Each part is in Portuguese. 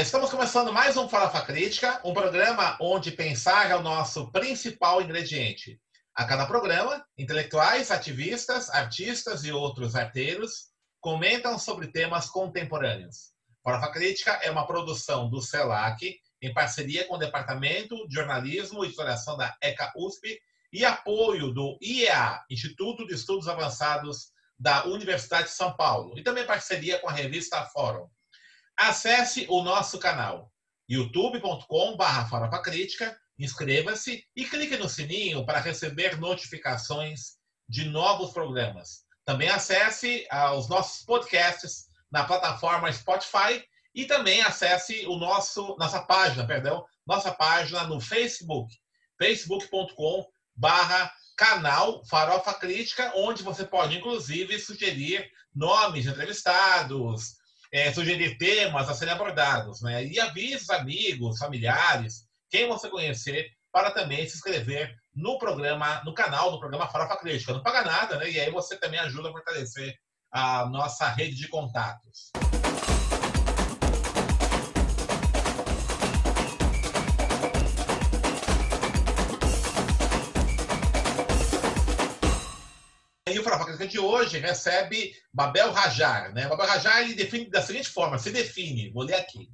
Estamos começando mais um Farofa Crítica, um programa onde pensar é o nosso principal ingrediente. A cada programa, intelectuais, ativistas, artistas e outros arteiros comentam sobre temas contemporâneos. Farofa Crítica é uma produção do CELAC, em parceria com o Departamento de Jornalismo e Historiação da ECA USP e apoio do IEA, Instituto de Estudos Avançados da Universidade de São Paulo, e também parceria com a revista Fórum. Acesse o nosso canal youtube.com.br Crítica, inscreva-se e clique no sininho para receber notificações de novos programas. Também acesse ah, os nossos podcasts na plataforma Spotify e também acesse o nosso nossa página, perdão, nossa página no Facebook, facebook.com barra canal Farofa Crítica, onde você pode inclusive sugerir nomes de entrevistados, é, sugerir temas a serem abordados, né? E avise os amigos, familiares, quem você conhecer, para também se inscrever no programa, no canal do programa Farofa Crítica. Não paga nada, né? E aí você também ajuda a fortalecer a nossa rede de contatos. O Farofa de hoje recebe Babel Rajar. Né? Babel Rajar ele define da seguinte forma: se define, vou ler aqui.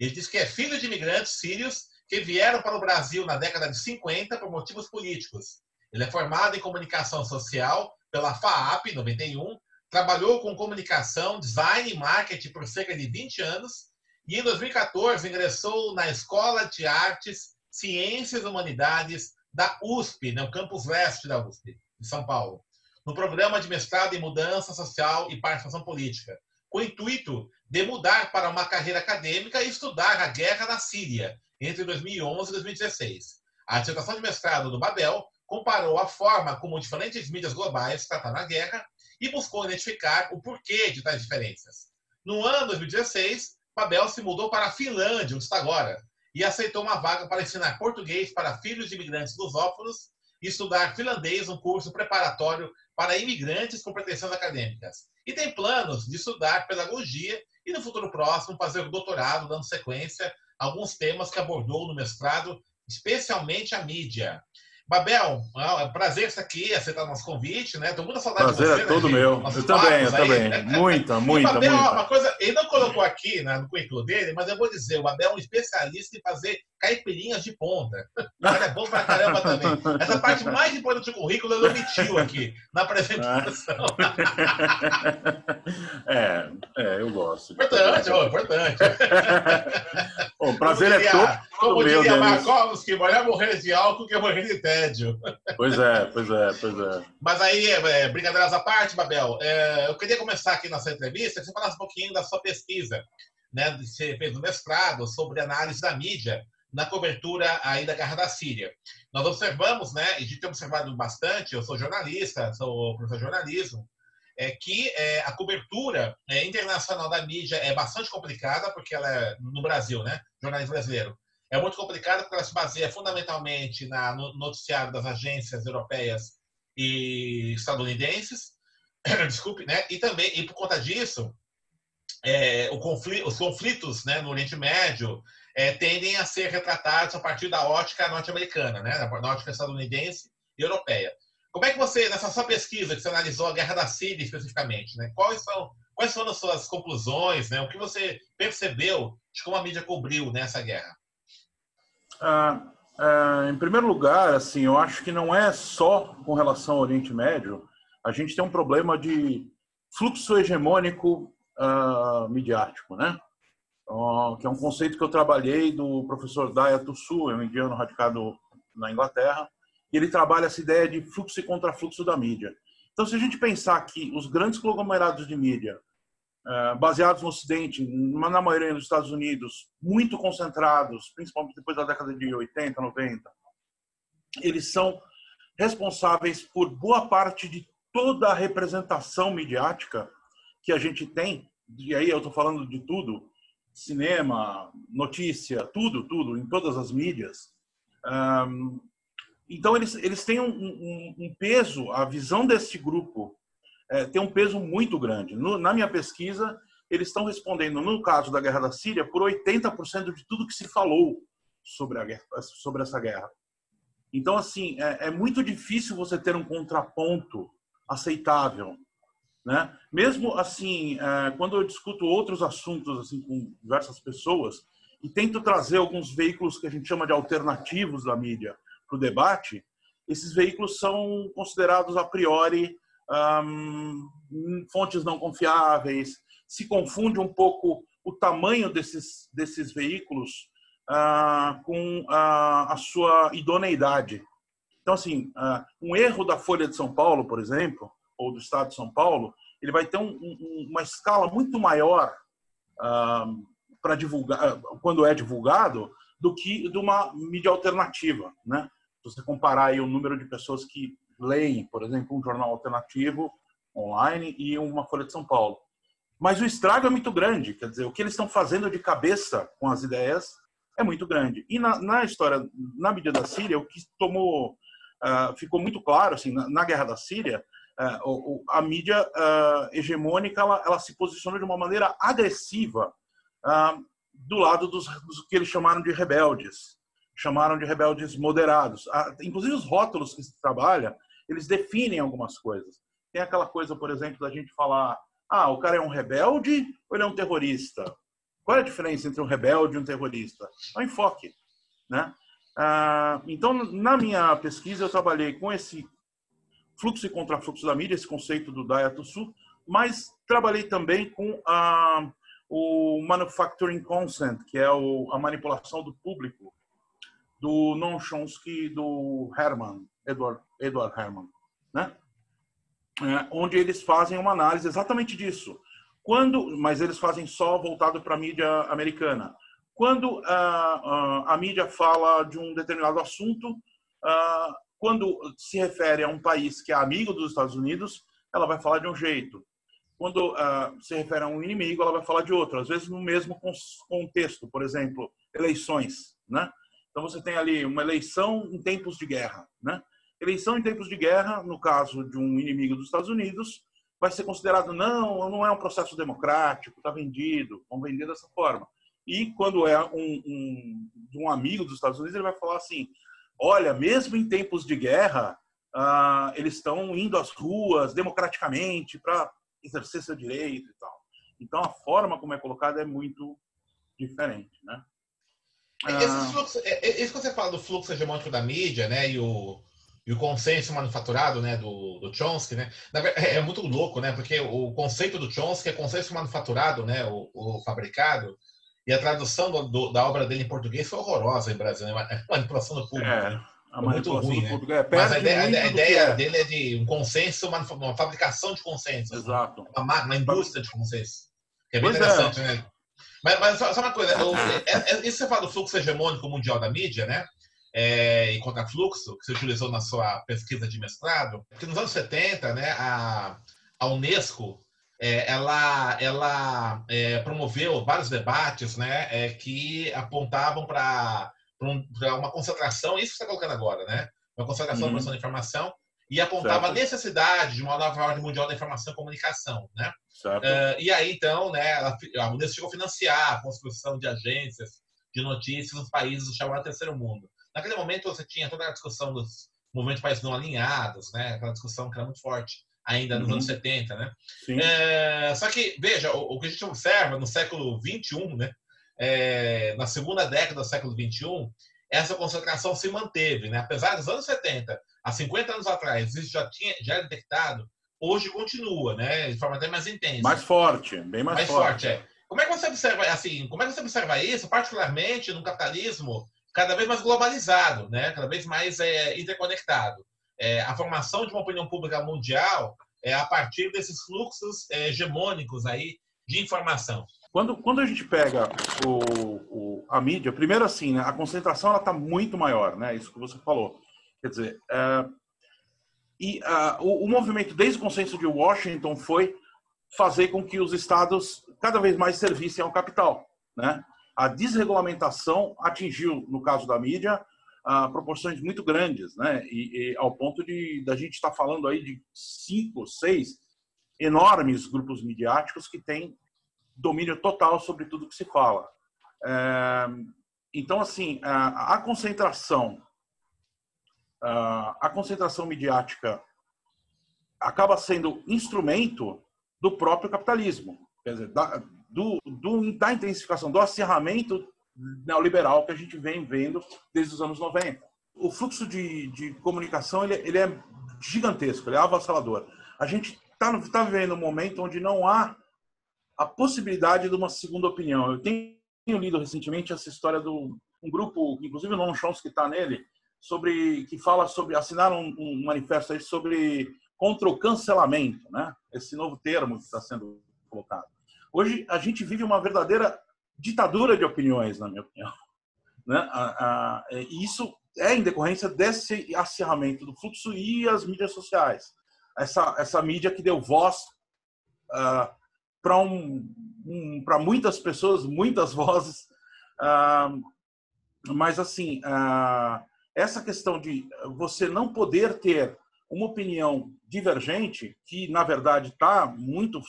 Ele diz que é filho de imigrantes sírios que vieram para o Brasil na década de 50 por motivos políticos. Ele é formado em comunicação social pela FAAP, 91, trabalhou com comunicação, design e marketing por cerca de 20 anos e em 2014 ingressou na Escola de Artes, Ciências e Humanidades da USP, no campus leste da USP, de São Paulo no programa de mestrado em mudança social e participação política, com o intuito de mudar para uma carreira acadêmica e estudar a guerra na Síria entre 2011 e 2016. A dissertação de mestrado do Babel comparou a forma como diferentes mídias globais trataram a guerra e buscou identificar o porquê de tais diferenças. No ano 2016, Babel se mudou para a Finlândia, onde está agora, e aceitou uma vaga para ensinar português para filhos de imigrantes lusófonos e estudar finlandês, um curso preparatório para imigrantes com pretensões acadêmicas. E tem planos de estudar pedagogia e, no futuro próximo, fazer o doutorado, dando sequência a alguns temas que abordou no mestrado, especialmente a mídia. Babel, é um prazer estar aqui, aceitar nosso convite, né? Estou muito saudade prazer de você. é todo né, meu. Eu também, eu também. Muita, muita, Babel, muita. Uma coisa, ele não colocou aqui né, no currículo dele, mas eu vou dizer, o Babel é um especialista em fazer caipirinhas de ponta. Ele é bom pra caramba também. Essa parte mais importante do currículo ele omitiu aqui, na apresentação. É, é eu gosto. Importante, oh, importante. O prazer como diria, é todo Como meu, diria Denis. Markovski, melhor morrer de álcool que morrer de tédio. Pois é, pois é, pois é. Mas aí, é, brincadeiras à parte, Babel, é, eu queria começar aqui nossa entrevista que você falasse um pouquinho da sua pesquisa, né? Você fez um mestrado sobre análise da mídia na cobertura aí da Guerra da Síria. Nós observamos, né, e a gente tem observado bastante, eu sou jornalista, sou professor de jornalismo, é que é, a cobertura é, internacional da mídia é bastante complicada, porque ela é no Brasil, né, jornalismo brasileiro, é muito complicada porque ela se baseia fundamentalmente na, no noticiário das agências europeias e estadunidenses, desculpe, né, e também, e por conta disso, é, conflito, os conflitos né, no Oriente Médio é, tendem a ser retratados a partir da ótica norte-americana, né, da ótica estadunidense e europeia. Como é que você, nessa sua pesquisa, que você analisou a Guerra da Síria especificamente, né, quais, são, quais foram as suas conclusões, né, o que você percebeu de como a mídia cobriu nessa guerra? Ah, ah, em primeiro lugar, assim, eu acho que não é só com relação ao Oriente Médio. A gente tem um problema de fluxo hegemônico uh, midiático, né? Que é um conceito que eu trabalhei do professor Daya Tussu, é um indiano radicado na Inglaterra, e ele trabalha essa ideia de fluxo e contrafluxo da mídia. Então, se a gente pensar que os grandes conglomerados de mídia, uh, baseados no Ocidente, na maioria dos Estados Unidos, muito concentrados, principalmente depois da década de 80, 90, eles são responsáveis por boa parte de toda a representação midiática que a gente tem, e aí eu estou falando de tudo, cinema, notícia, tudo, tudo, em todas as mídias. Então, eles, eles têm um, um, um, peso, a visão desse grupo é, tem um peso muito grande. No, na minha pesquisa, eles estão respondendo, no caso da guerra da Síria, por 80% de tudo que se falou sobre, a guerra, sobre essa guerra. Então, assim, é, é muito difícil você ter um contraponto aceitável. Né? Mesmo assim, é, quando eu discuto outros assuntos assim com diversas pessoas e tento trazer alguns veículos que a gente chama de alternativos da mídia o debate, esses veículos são considerados a priori um, fontes não confiáveis, se confunde um pouco o tamanho desses, desses veículos uh, com uh, a sua idoneidade. Então, assim, uh, um erro da Folha de São Paulo, por exemplo, ou do Estado de São Paulo, ele vai ter um, um, uma escala muito maior para divulgar, quando é divulgado, do que de uma mídia alternativa, né? Se você comparar aí o número de pessoas que leem, por exemplo, um jornal alternativo online e uma Folha de São Paulo. Mas o estrago é muito grande, quer dizer, o que eles estão fazendo de cabeça com as ideias é muito grande. E na, na história, na mídia da Síria, o que tomou, uh, ficou muito claro, assim, na, na guerra da Síria, uh, a mídia uh, hegemônica ela, ela, se posicionou de uma maneira agressiva do lado dos, dos, que eles chamaram de rebeldes, chamaram de rebeldes moderados. inclusive os rótulos que se trabalha, eles definem algumas coisas. Tem aquela coisa, por exemplo, da gente falar ah, o cara é um rebelde ou ele é um terrorista? Qual é a diferença entre um rebelde e um terrorista? É o enfoque, né? Ah, então, na minha pesquisa, eu trabalhei com esse fluxo e contrafluxo da mídia, esse conceito do Dayatusu, mas trabalhei também com ah, o Manufacturing Consent, que é o, a manipulação do público, do Noam Chomsky do Herman, Edward, Edward Herman, né? é, onde eles fazem uma análise exatamente disso. Quando, mas eles fazem só voltado para a mídia americana. Quando a, a, a, mídia fala de um determinado assunto, a, quando se refere a um país que é amigo dos Estados Unidos, ela vai falar de um jeito. Quando se refere a um inimigo, ela vai falar de outro. Às vezes no mesmo contexto, por exemplo, eleições, né? Então você tem ali uma eleição em tempos de guerra, né? Eleição em tempos de guerra, no caso de um inimigo dos Estados Unidos, vai ser considerado não, não é um processo democrático, está vendido, vamos vender dessa forma. E quando é um, um, um amigo dos Estados Unidos, ele vai falar assim: olha, mesmo em tempos de guerra, ah, eles estão indo às ruas democraticamente para exercer seu direito e tal. Então a forma como é colocada é muito diferente, né? Esse fluxo, é, é, isso que você fala do fluxo hegemônico da mídia, né, e o, e o consenso manufaturado né, do, do Chomsky, né, é, é muito louco, né, porque o conceito do Chomsky é consenso manufaturado, né, o, o fabricado, e a tradução do, do, da obra dele em português foi horrorosa em Brasil, né, manipulação do público. É, né? a muito ruim, né? É, Mas a ideia, a ideia é. dele é de um consenso, uma, uma fabricação de consenso. Exato. Uma, uma indústria de consenso. Que é bem pois interessante, é. né? Mas, mas só, só, uma coisa, o, é, é, isso você fala do fluxo hegemônico mundial da mídia, né? é, e contrafluxo, que você utilizou na sua pesquisa de mestrado, porque nos anos 70, né, a, a Unesco é, ela, ela é, promoveu vários debates né, é, que apontavam para um, uma concentração, isso que você está colocando agora, né? Uma concentração uhum. da produção de informação e apontava certo. a necessidade de uma nova ordem mundial da informação e comunicação, né? Uh, e aí, então, né, a Unesco chegou a financiar a construção de agências de notícias nos países do chamado terceiro mundo. Naquele momento você tinha toda a discussão dos movimentos países não alinhados, né? Aquela discussão que era muito forte ainda nos uhum. anos 70, né? É, só que, veja, o, o, que a gente observa no século 21, né? É, na segunda década do século 21, essa concentração se manteve, né? Apesar dos anos 70, há 50 anos atrás, isso já tinha já era detectado, hoje continua, né? De forma até mais intensa. Mais forte, bem mais, mais forte. forte é. Como é que você observa assim? Como é que você observa isso, particularmente no capitalismo cada vez mais globalizado, né? cada vez mais é, interconectado. É, a formação de uma opinião pública mundial é a partir desses fluxos é, hegemônicos aí de informação. Quando, quando a gente pega o, o a mídia, primeiro assim, né, a concentração está muito maior, né? Isso que você falou. Quer dizer, é, e uh, o, o, movimento desde o consenso de Washington foi fazer com que os estados cada vez mais servissem ao capital, né? a desregulamentação atingiu, no caso da mídia, proporções muito grandes, né? E, e ao ponto de da gente estar tá falando aí de cinco, seis enormes grupos midiáticos que têm domínio total sobre tudo que se fala. É, então, assim, a, a concentração, a, a, concentração midiática acaba sendo instrumento do próprio capitalismo, quer dizer, da, do, do, da intensificação, do acirramento neoliberal que a gente vem vendo desde os anos 90. O fluxo de, de comunicação ele, ele é gigantesco, ele é avassalador. A gente está tá vivendo um momento onde não há a possibilidade de uma segunda opinião. Eu tenho lido recentemente essa história do um grupo, inclusive o Noam Chomsky está nele, sobre que fala sobre assinaram um, um manifesto aí sobre contra o cancelamento, né? Esse novo termo que está sendo colocado. Hoje a gente vive uma verdadeira ditadura de opiniões, na minha opinião. Né? A, a, e isso é em decorrência desse acirramento do fluxo e as mídias sociais. Essa, essa mídia que deu voz uh, para um, um, muitas pessoas, muitas vozes. Uh, mas, assim, uh, essa questão de você não poder ter uma opinião divergente, que, na verdade, está muito,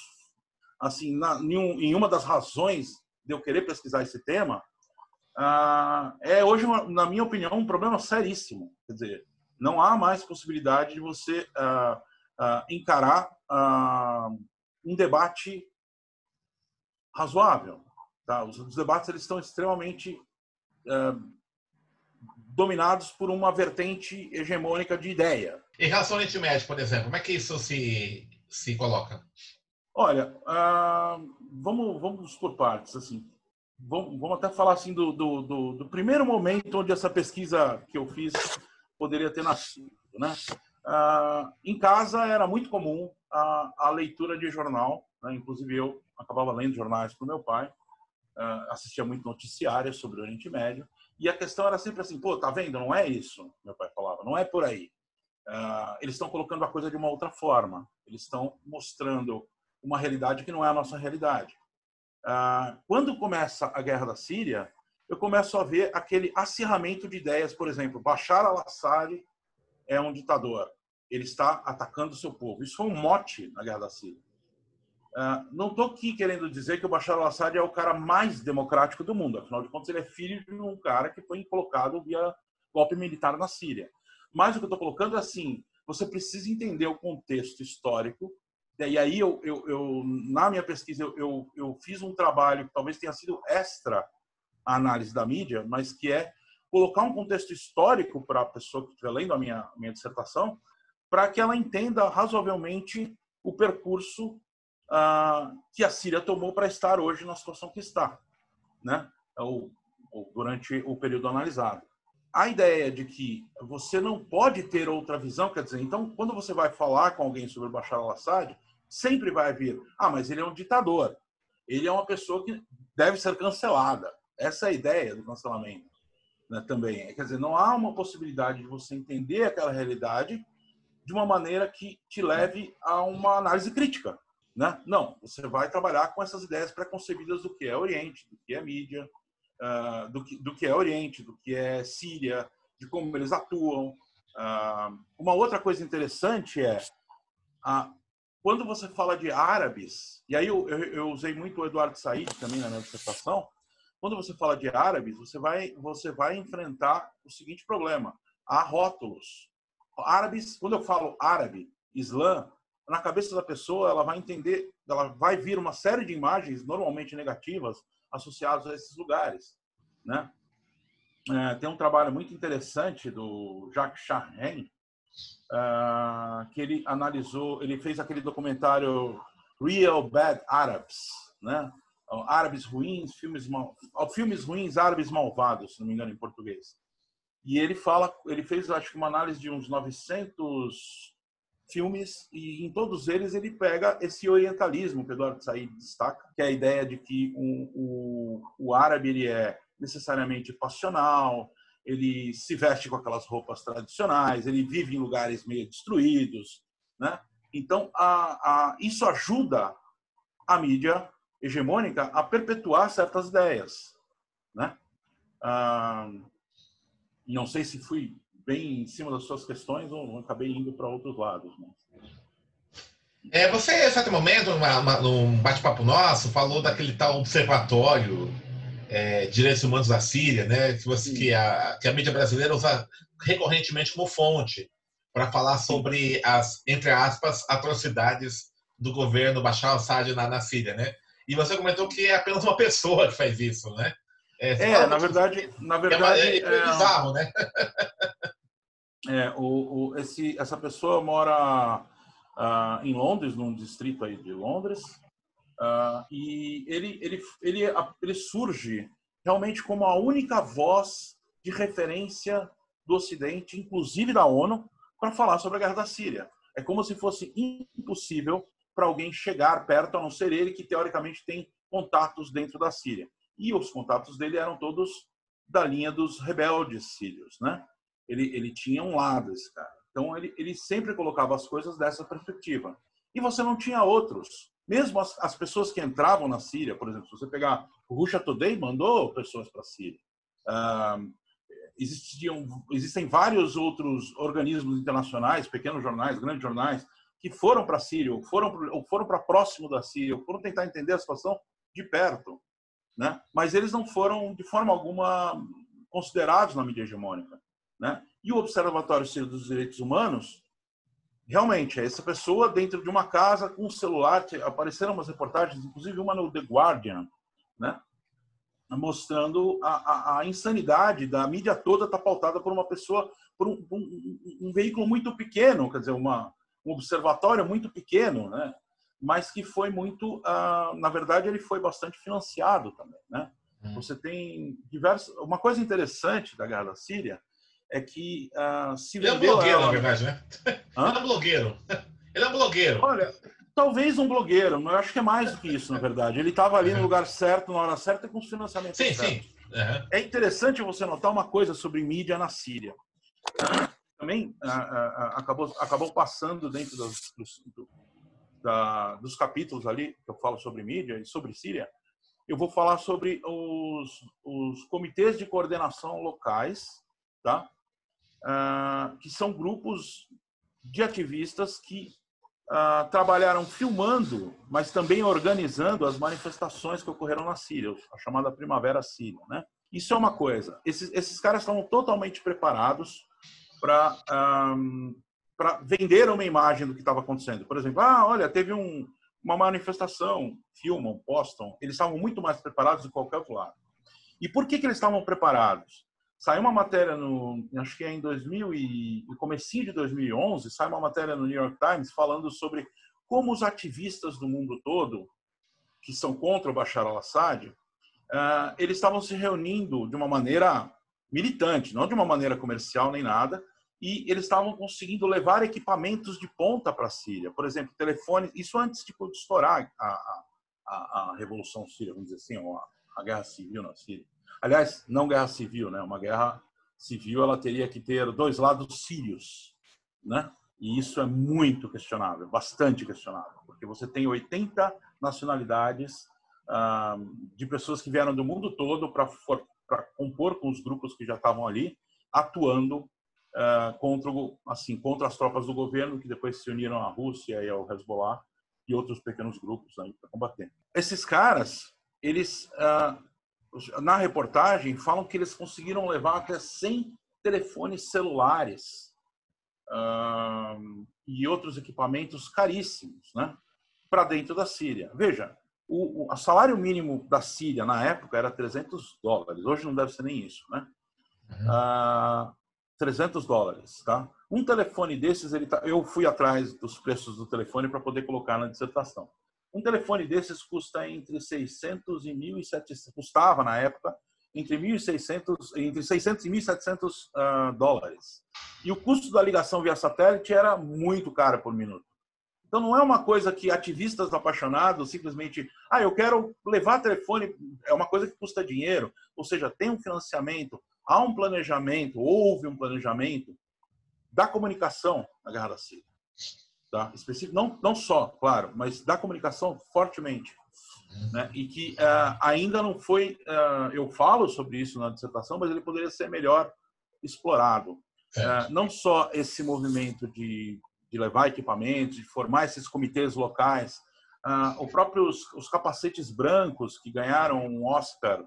assim, na, em uma das razões de eu querer pesquisar esse tema, ah, é hoje, na minha opinião, um problema seríssimo. Quer dizer, não há mais possibilidade de você ah, ah, encarar um debate razoável. Tá? Os, os debates eles estão extremamente dominados por uma vertente hegemônica de ideia. Em relação ao Oriente Médio, por exemplo, como é que isso se, se coloca? Olha, vamos, vamos por partes. Assim, vamos, vamos até falar assim do, do, do, do, primeiro momento onde essa pesquisa que eu fiz poderia ter nascido. Né? Ah, em casa era muito comum a, a leitura de jornal, né? inclusive eu acabava lendo jornais para o meu pai, ah, assistia muito noticiários sobre o Oriente Médio, e a questão era sempre assim, pô, tá vendo? Não é isso, meu pai falava, não é por aí. Uh, eles estão colocando a coisa de uma outra forma. Eles estão mostrando uma realidade que não é a nossa realidade. Ah, quando começa a guerra da Síria, eu começo a ver aquele acirramento de ideias, por exemplo, Bashar al-Assad é um ditador, ele está atacando o seu povo. Isso foi um mote na guerra da Síria. Ah, não estou aqui querendo dizer que o Bashar al-Assad é o cara mais democrático do mundo, afinal de contas, ele é filho de um cara que foi colocado via golpe militar na Síria. Mas o que eu estou colocando é assim: você precisa entender o contexto histórico e aí, eu, eu, eu na minha pesquisa, eu, eu, fiz um trabalho que talvez tenha sido extra a análise da mídia, mas que é colocar um contexto histórico para a pessoa que estiver lendo a minha, minha dissertação, para que ela entenda razoavelmente o percurso ah, que a Síria tomou para estar hoje na situação que está, né? Ou, ou durante o período analisado a ideia de que você não pode ter outra visão, quer dizer, então, quando você vai falar com alguém sobre Bashar al-Assad, sempre vai vir, ah, mas ele é um ditador. Ele é uma pessoa que deve ser cancelada. Essa é a ideia do cancelamento né, também. Quer dizer, não há uma possibilidade de você entender aquela realidade de uma maneira que te leve a uma análise crítica. Né? Não, você vai trabalhar com essas ideias preconcebidas do que é Oriente, do que é mídia, uh, do, que, do que é Oriente, do que é Síria, de como eles atuam. Uh, uma outra coisa interessante é a quando você fala de árabes, e aí eu, eu, eu usei muito o Eduardo Said também na minha dissertação, quando você fala de árabes, você vai, você vai enfrentar o seguinte problema: há rótulos. Árabes, quando eu falo árabe, islã, na cabeça da pessoa ela vai entender, ela vai vir uma série de imagens normalmente negativas associadas a esses lugares, né? É, tem um trabalho muito interessante do Jacques Charren, uh, que ele analisou, ele fez aquele documentário Real Bad Arabs, né? Árabes ruins, filmes mal, filmes ruins, árabes malvados, se não me engano em português. E ele fala, ele fez acho que uma análise de uns 900 filmes e em todos eles ele pega esse orientalismo que Eduardo Said destaca, que é a ideia de que o, o, o árabe ele é necessariamente passional, ele se veste com aquelas roupas tradicionais, ele vive em lugares meio destruídos, né? Então, a, a, isso ajuda a mídia hegemônica a perpetuar certas ideias, né? Ah, não sei se fui bem em cima das suas questões ou acabei indo para outros lados. Mas... É, você, em certo momento, numa, num bate-papo nosso, falou daquele tal observatório é, direitos humanos da Síria, né? Que, você, que, a, que a mídia brasileira usa recorrentemente como fonte para falar sobre as, entre aspas, atrocidades do governo Bashar al-Assad na, na Síria, né? E você comentou que é apenas uma pessoa que faz isso, né? É, é na verdade, na verdade é, é, é bizarro, né? É, o, o, esse, essa pessoa mora uh, em Londres, num distrito aí de Londres, uh, e ele, ele, ele, ele surge realmente como a única voz de referência do Ocidente, inclusive da ONU, para falar sobre a guerra da Síria. É como se fosse impossível para alguém chegar perto, a não ser ele, que teoricamente tem contatos dentro da Síria. E os contatos dele eram todos da linha dos rebeldes sírios, né? Ele, ele tinha um lado, esse cara. Então, ele, ele sempre colocava as coisas dessa perspectiva. E você não tinha outros. Mesmo as, as pessoas que entravam na Síria, por exemplo, se você pegar o Russia Today, mandou pessoas para a Síria. Uh, existiam, existem vários outros organismos internacionais, pequenos jornais, grandes jornais, que foram para a Síria, ou foram, ou foram para próximo da Síria, ou foram tentar entender a situação de perto. Né? Mas eles não foram, de forma alguma, considerados na mídia hegemônica. Né? E o Observatório Sírio dos Direitos Humanos, realmente, é essa pessoa dentro de uma casa com um celular. Apareceram umas reportagens, inclusive uma no The Guardian, né? mostrando a, a, a insanidade da mídia toda está pautada por uma pessoa, por um, um, um, veículo muito pequeno, quer dizer, uma, um observatório muito pequeno, né? mas que foi muito, uh, na verdade, ele foi bastante financiado também. Né? Hum. Você tem diversas. Uma coisa interessante da guerra da Síria é que uh, se Ele é um blogueiro, ela... na verdade, né? Hã? Ele é um blogueiro. Ele é um blogueiro. Olha, talvez um blogueiro, mas eu acho que é mais do que isso, na verdade. Ele estava ali uhum. no lugar certo, na hora certa, com os financiamentos sim, certos. Sim, uhum. É interessante você notar uma coisa sobre mídia na Síria. Também uh, uh, acabou, acabou passando dentro dos, dos, do, da, dos capítulos ali que eu falo sobre mídia e sobre Síria. Eu vou falar sobre os, os comitês de coordenação locais, tá? Uh, que são grupos de ativistas que uh, trabalharam filmando, mas também organizando as manifestações que ocorreram na Síria, a chamada Primavera Síria. Né? Isso é uma coisa. Esses, esses caras estavam totalmente preparados para para vender uma imagem do que estava acontecendo. Por exemplo, ah, olha, teve um, uma manifestação, filmam, postam. Eles estavam muito mais preparados do que qualquer outro lado. E por que, que eles estavam preparados? Saiu uma matéria no, acho que é em 2000 e no comecinho de 2011, sai uma matéria no New York Times falando sobre como os ativistas do mundo todo que são contra o Bashar al-Assad, uh, eles estavam se reunindo de uma maneira militante, não de uma maneira comercial nem nada, e eles estavam conseguindo levar equipamentos de ponta para a Síria, por exemplo, telefones, isso antes de estourar a, a, a, a revolução síria, vamos dizer assim, ou a, a guerra civil na Síria. Aliás, não guerra civil, né? Uma guerra civil ela teria que ter dois lados sírios, né? E isso é muito questionável, bastante questionável, porque você tem 80 nacionalidades ah, de pessoas que vieram do mundo todo para compor com os grupos que já estavam ali, atuando ah, contra, assim, contra as tropas do governo, que depois se uniram à Rússia e ao Hezbollah e outros pequenos grupos para combater. Esses caras, eles ah, na reportagem, falam que eles conseguiram levar até 100 telefones celulares e outros equipamentos caríssimos né, para dentro da Síria. Veja, o, o salário mínimo da Síria na época era 300 dólares, hoje não deve ser nem isso, né? Uhum. Uh, ah, 300 dólares, tá? Um telefone desses, ele tá, eu fui atrás dos preços do telefone para poder colocar na dissertação. Um telefone desses custa entre 600 e 1.700, custava na época entre 1.600, entre 600 e 1.700 uh, ah, dólares. E o custo da ligação via satélite era muito caro por minuto. Então não é uma coisa que ativistas apaixonados simplesmente, ah, eu quero levar telefone, é uma coisa que custa dinheiro, ou seja, tem um financiamento, há um planejamento, houve um planejamento da comunicação na Guerra da Síria tá? Específico, não, não só, claro, mas da comunicação fortemente. Né? E que uh, ainda não foi, uh, eu falo sobre isso na dissertação, mas ele poderia ser melhor explorado. Uh, não só esse movimento de, de levar equipamentos, de formar esses comitês locais. Ah, o próprio os, os, capacetes brancos que ganharam um Oscar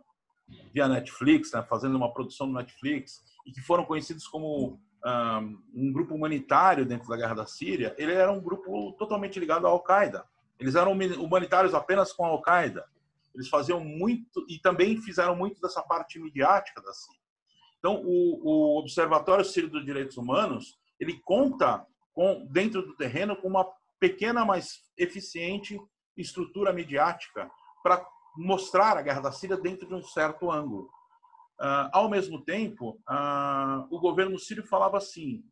via Netflix, né, fazendo uma produção no Netflix e que foram conhecidos como um, grupo humanitário dentro da guerra da Síria, ele era um grupo totalmente ligado à Al-Qaeda. Eles eram humanitários apenas com a Al-Qaeda. Eles faziam muito e também fizeram muito dessa parte midiática da Síria. Então, o, o Observatório Sírio dos Direitos Humanos ele conta com dentro do terreno com uma pequena, mas eficiente estrutura midiática para mostrar a guerra da Síria dentro de um certo ângulo. Uh, ao mesmo tempo, uh, o governo sírio falava assim: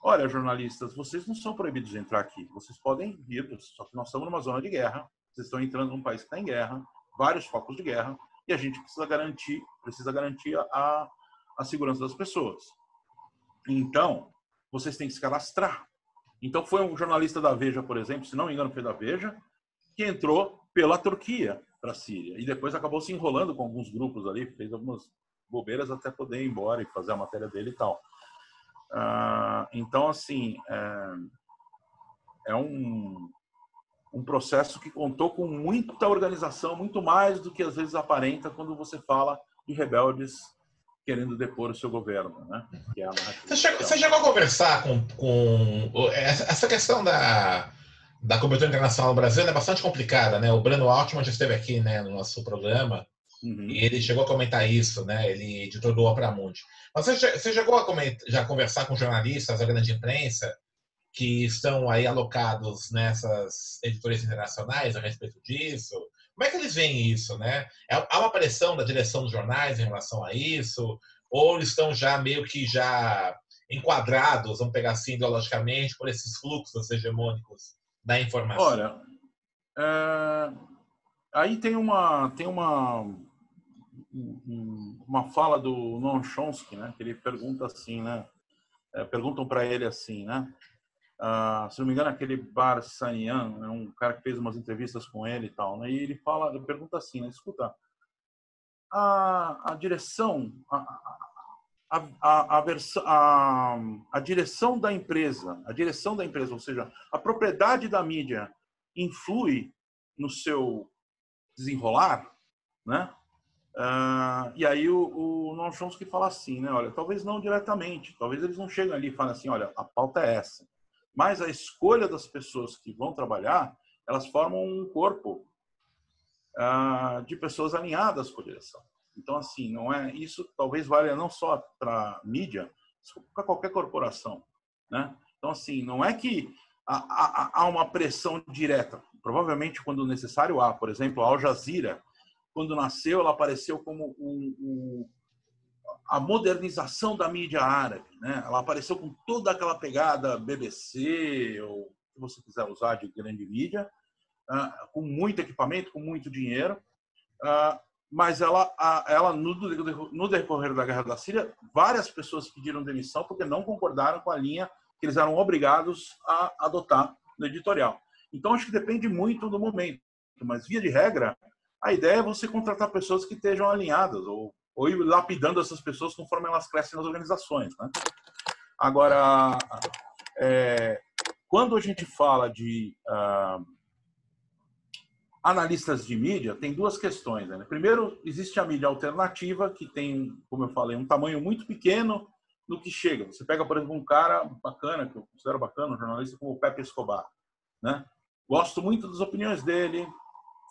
olha, jornalistas, vocês não são proibidos de entrar aqui, vocês podem vir, só que nós estamos numa zona de guerra, vocês estão entrando num país que está em guerra, vários focos de guerra, e a gente precisa garantir, precisa garantir a, a segurança das pessoas. Então, vocês têm que se cadastrar. Então, foi um jornalista da Veja, por exemplo, se não me engano, foi da Veja, que entrou pela Turquia para a Síria e depois acabou se enrolando com alguns grupos ali, fez algumas bobeiras até poder ir embora e fazer a matéria dele e tal. Uh, então, assim, é, é, um, um processo que contou com muita organização, muito mais do que às vezes aparenta quando você fala de rebeldes querendo depor o seu governo. Né? É você, chegou, você, chegou, a conversar com, com essa questão da, da cobertura internacional no Brasil é bastante complicada, né? O Breno Altman já esteve aqui né, no nosso programa Uhum. E ele chegou a comentar isso, né? Ele editor do Opera Mundi. Mas você, você chegou a comentar, já conversar com jornalistas da grande imprensa que estão aí alocados nessas editoras internacionais a respeito disso? Como é que eles veem isso, né? É, há uma pressão da direção dos jornais em relação a isso? Ou eles estão já meio que já enquadrados, vamos pegar assim ideologicamente, por esses fluxos hegemônicos da informação? Olha, é... aí tem uma tem uma uma fala do Noam Chomsky, né? Que ele pergunta assim, né? É, perguntam para ele assim, né? Ah, se não me engano, aquele Bar Sanian, é um cara que fez umas entrevistas com ele e tal, né? E ele fala, ele pergunta assim, né? Escuta, a, a direção, a, a, a, a, a, a direção da empresa, a direção da empresa, ou seja, a propriedade da mídia influi no seu desenrolar, né? Uh, e aí o, o Noam Chomsky fala assim, né? Olha, talvez não diretamente, talvez eles não cheguem ali e falem assim, olha, a pauta é essa. Mas a escolha das pessoas que vão trabalhar, elas formam um corpo uh, de pessoas alinhadas com a direção. Então, assim, não é isso. Talvez valha não só para mídia, para qualquer corporação, né? Então, assim, não é que há, há, há uma pressão direta. Provavelmente, quando necessário, há. Por exemplo, a Al Jazeera quando nasceu, ela apareceu como um, um, a modernização da mídia árabe. Né? Ela apareceu com toda aquela pegada BBC, ou o que você quiser usar de grande mídia, uh, com muito equipamento, com muito dinheiro. Uh, mas ela, ela no, no decorrer da guerra da Síria, várias pessoas pediram demissão porque não concordaram com a linha que eles eram obrigados a adotar no editorial. Então, acho que depende muito do momento. Mas, via de regra, a ideia é você contratar pessoas que estejam alinhadas ou, ou ir lapidando essas pessoas conforme elas crescem nas organizações. Né? Agora, é, quando a gente fala de uh, analistas de mídia, tem duas questões. Né? Primeiro, existe a mídia alternativa, que tem, como eu falei, um tamanho muito pequeno no que chega. Você pega, por exemplo, um cara bacana, que eu considero bacana, um jornalista como o Pepe Escobar. Né? Gosto muito das opiniões dele,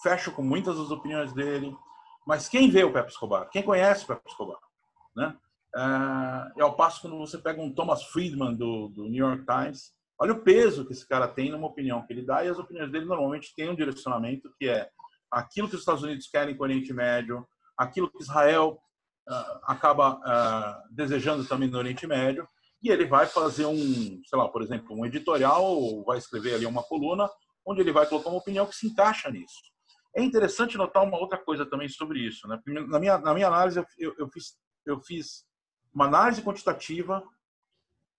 fecho com muitas das opiniões dele. Mas quem vê o Pepe Escobar? Quem conhece o Pepe Escobar? Né? É ao passo quando você pega um Thomas Friedman do, do New York Times, olha o peso que esse cara tem numa opinião que ele dá e as opiniões dele normalmente têm um direcionamento que é aquilo que os Estados Unidos querem com o Oriente Médio, aquilo que Israel uh, acaba uh, desejando também no Oriente Médio, e ele vai fazer um, sei lá, por exemplo, um editorial ou vai escrever ali uma coluna onde ele vai colocar uma opinião que se encaixa nisso. É interessante notar uma outra coisa também sobre isso. Né? Na, minha, na minha análise, eu, eu, fiz, eu fiz uma análise quantitativa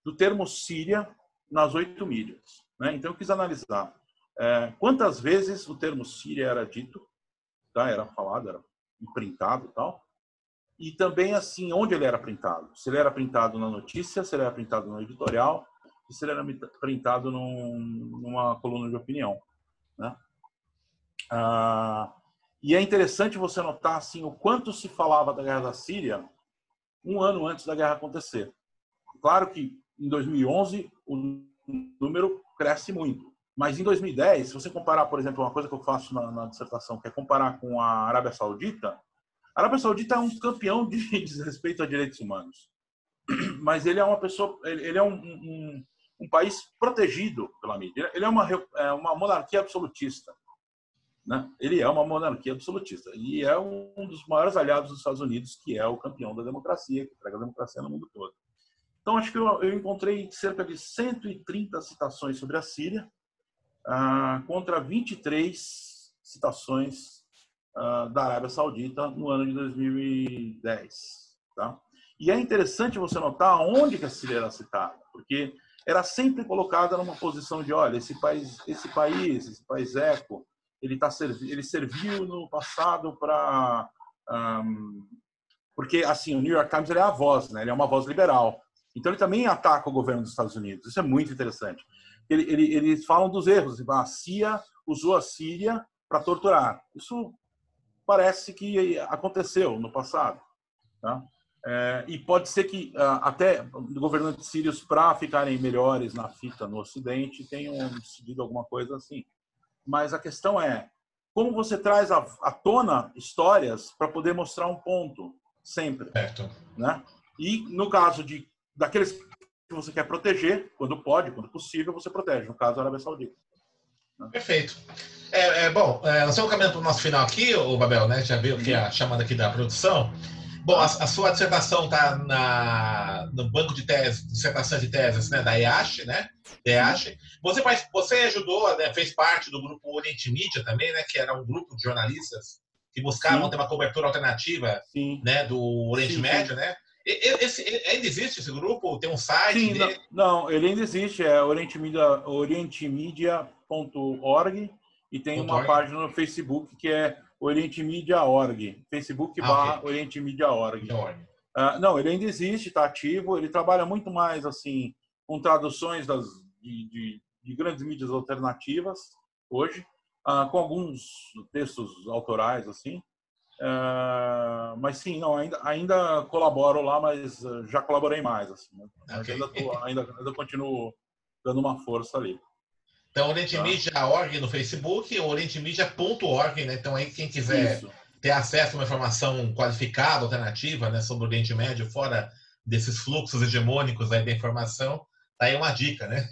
do termo Síria nas oito mídias. Né? Então, eu quis analisar é, quantas vezes o termo Síria era dito, tá? era falado, era printado e tal, e também assim onde ele era printado. Se ele era printado na notícia, se ele era printado no editorial, isso era printado num, numa coluna de opinião. Né? Ah, e é interessante você notar assim, o quanto se falava da guerra da Síria um ano antes da guerra acontecer. Claro que em 2011 o número cresce muito, mas em 2010, se você comparar, por exemplo, uma coisa que eu faço na, na dissertação, que é comparar com a Arábia Saudita, a Arábia Saudita é um campeão de desrespeito a direitos humanos, mas ele é uma pessoa, ele é um, um, um país protegido pela mídia. Ele é uma, é uma monarquia absolutista. Né? Ele é uma monarquia absolutista e é um dos maiores aliados dos Estados Unidos, que é o campeão da democracia, que prega a democracia no mundo todo. Então, acho que eu, eu encontrei cerca de 130 citações sobre a Síria, ah, contra 23 citações ah, da Arábia Saudita no ano de 2010. Tá? E é interessante você notar onde que a Síria era citada, porque era sempre colocada numa posição de, olha, esse país, esse país, esse país eco, ele tá ele serviu no passado para um, porque assim o New York Times é a voz, né? Ele é uma voz liberal. Então ele também ataca o governo dos Estados Unidos. Isso é muito interessante. Ele, ele, eles falam dos erros. A CIA usou a Síria para torturar. Isso parece que aconteceu no passado. Tá? É, e pode ser que uh, até governantes sírios, para ficarem melhores na fita no Ocidente, tenham decidido alguma coisa assim. Mas a questão é como você traz à, à tona histórias para poder mostrar um ponto sempre, certo. né? E no caso de daqueles que você quer proteger, quando pode, quando possível, você protege. No caso, a Arábia Saudita. Né? Perfeito. É, é bom, é, nós estamos caminhando para o nosso final aqui, o Babel, né? Já viu que é a chamada aqui da produção. Bom, a, a sua dissertação está no banco de tese, dissertação de teses né, da EASH, né? EASH. Você, você ajudou, né, fez parte do grupo Oriente Mídia também, né? Que era um grupo de jornalistas que buscavam sim. ter uma cobertura alternativa sim. né, do Oriente sim, Médio, né? Esse, ainda existe esse grupo? Tem um site? Sim, não, não, ele ainda existe, é orientemedia.org e tem uma página no Facebook que é Oriente Media Org, Facebook ah, barra okay. Oriente Media Org. Uh, não, ele ainda existe, está ativo, ele trabalha muito mais assim com traduções das, de, de, de grandes mídias alternativas hoje, uh, com alguns textos autorais assim. Uh, mas sim, não, ainda, ainda colaboro lá, mas já colaborei mais. Assim, né? okay. ainda, tô, ainda, ainda continuo dando uma força ali. Então, orientemedia.org no Facebook, orientemedia.org, né? Então, aí quem quiser Isso. ter acesso a uma informação qualificada, alternativa, né, sobre o Oriente Médio, fora desses fluxos hegemônicos aí da informação, tá aí uma dica, né?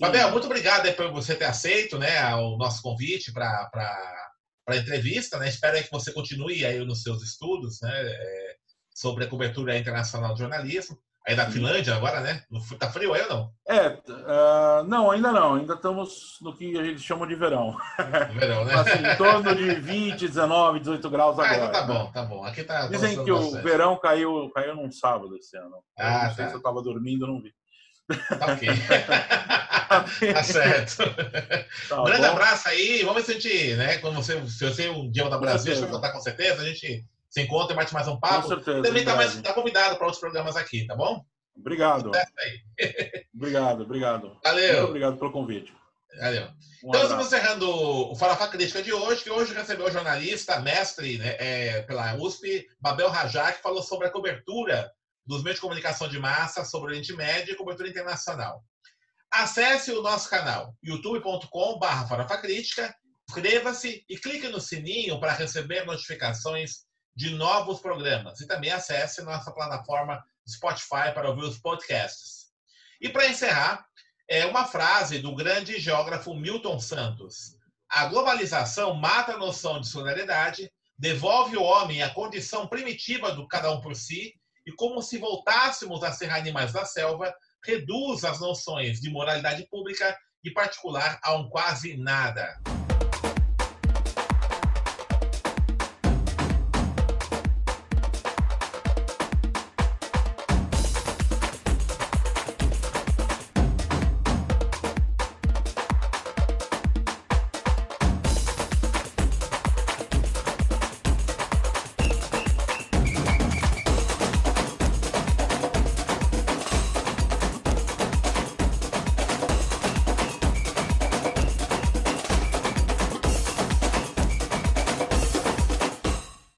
Fabel, muito obrigado por você ter aceito, né, o nosso convite para a entrevista, né? Espero que você continue aí nos seus estudos, né, é, sobre a cobertura internacional de jornalismo. Aí da Finlândia agora, né? Tá frio aí ou não? É, uh, não, ainda não. Ainda estamos no que a gente chama de verão. Verão, né? assim, em torno de 20, 19, 18 graus agora. Ah, então tá bom, tá bom. Aqui tá. Dizem que bastante. o verão caiu, caiu num sábado esse ano. Ah, não sei tá. se eu tava dormindo, não vi. Tá ok. tá certo. Tá grande bom. abraço aí. Vamos ver se a gente, né? Quando você, se você um dia voltar Brasil, eu contar com certeza, a gente se encontra e bate mais um papo. Com certeza. Também está tá convidado para outros programas aqui, tá bom? Obrigado. obrigado, obrigado. Valeu. Muito obrigado pelo convite. Valeu. Um então, estamos encerrando o Fala Crítica de hoje, que hoje recebeu o jornalista, mestre né, é, pela USP, Babel Rajá, que falou sobre a cobertura dos meios de comunicação de massa sobre o Oriente Médio e cobertura internacional. Acesse o nosso canal youtube.com.br Crítica, inscreva-se e clique no sininho para receber notificações de novos programas. E também acesse nossa plataforma Spotify para ouvir os podcasts. E para encerrar, é uma frase do grande geógrafo Milton Santos. A globalização mata a noção de solidariedade, devolve o homem à condição primitiva do cada um por si, e como se voltássemos a ser animais da selva, reduz as noções de moralidade pública e particular a um quase nada.